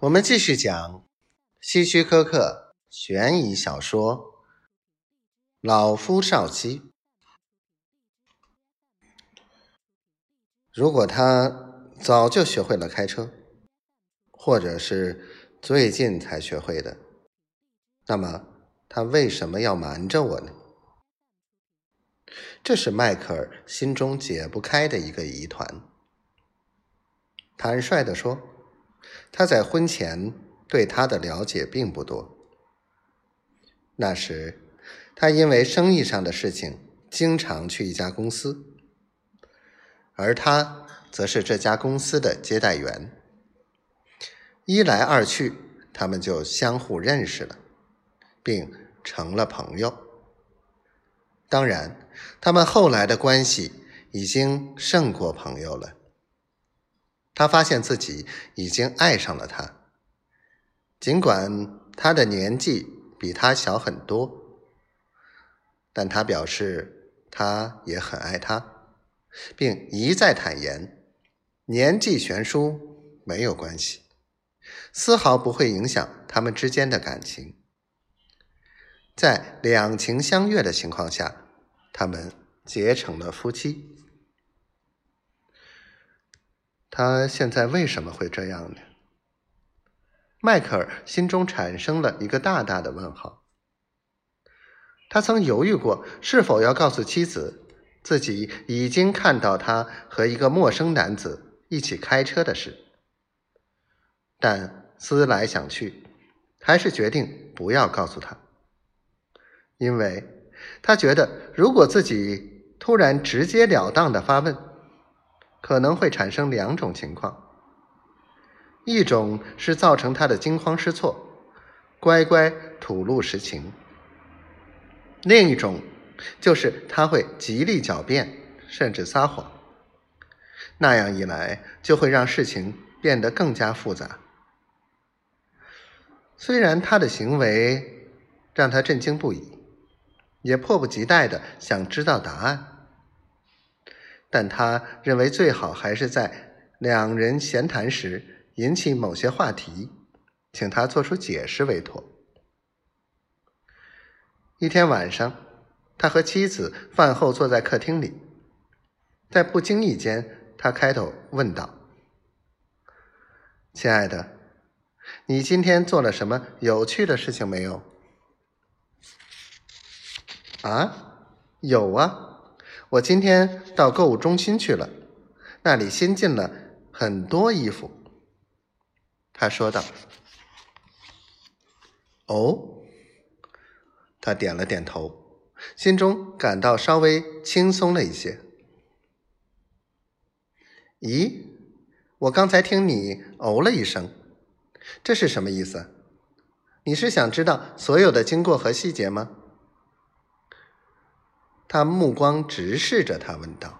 我们继续讲希区柯克悬疑小说《老夫少妻》。如果他早就学会了开车，或者是最近才学会的，那么他为什么要瞒着我呢？这是迈克尔心中解不开的一个疑团。坦率地说。他在婚前对她的了解并不多。那时，他因为生意上的事情经常去一家公司，而他则是这家公司的接待员。一来二去，他们就相互认识了，并成了朋友。当然，他们后来的关系已经胜过朋友了。他发现自己已经爱上了她，尽管她的年纪比他小很多，但他表示他也很爱她，并一再坦言，年纪悬殊没有关系，丝毫不会影响他们之间的感情。在两情相悦的情况下，他们结成了夫妻。他现在为什么会这样呢？迈克尔心中产生了一个大大的问号。他曾犹豫过是否要告诉妻子自己已经看到他和一个陌生男子一起开车的事，但思来想去，还是决定不要告诉他，因为他觉得如果自己突然直截了当的发问。可能会产生两种情况：一种是造成他的惊慌失措，乖乖吐露实情；另一种就是他会极力狡辩，甚至撒谎。那样一来，就会让事情变得更加复杂。虽然他的行为让他震惊不已，也迫不及待的想知道答案。但他认为最好还是在两人闲谈时引起某些话题，请他做出解释为妥。一天晚上，他和妻子饭后坐在客厅里，在不经意间，他开头问道：“亲爱的，你今天做了什么有趣的事情没有？”“啊，有啊。”我今天到购物中心去了，那里新进了很多衣服。他说道。哦，他点了点头，心中感到稍微轻松了一些。咦，我刚才听你哦了一声，这是什么意思？你是想知道所有的经过和细节吗？他目光直视着他，问道：“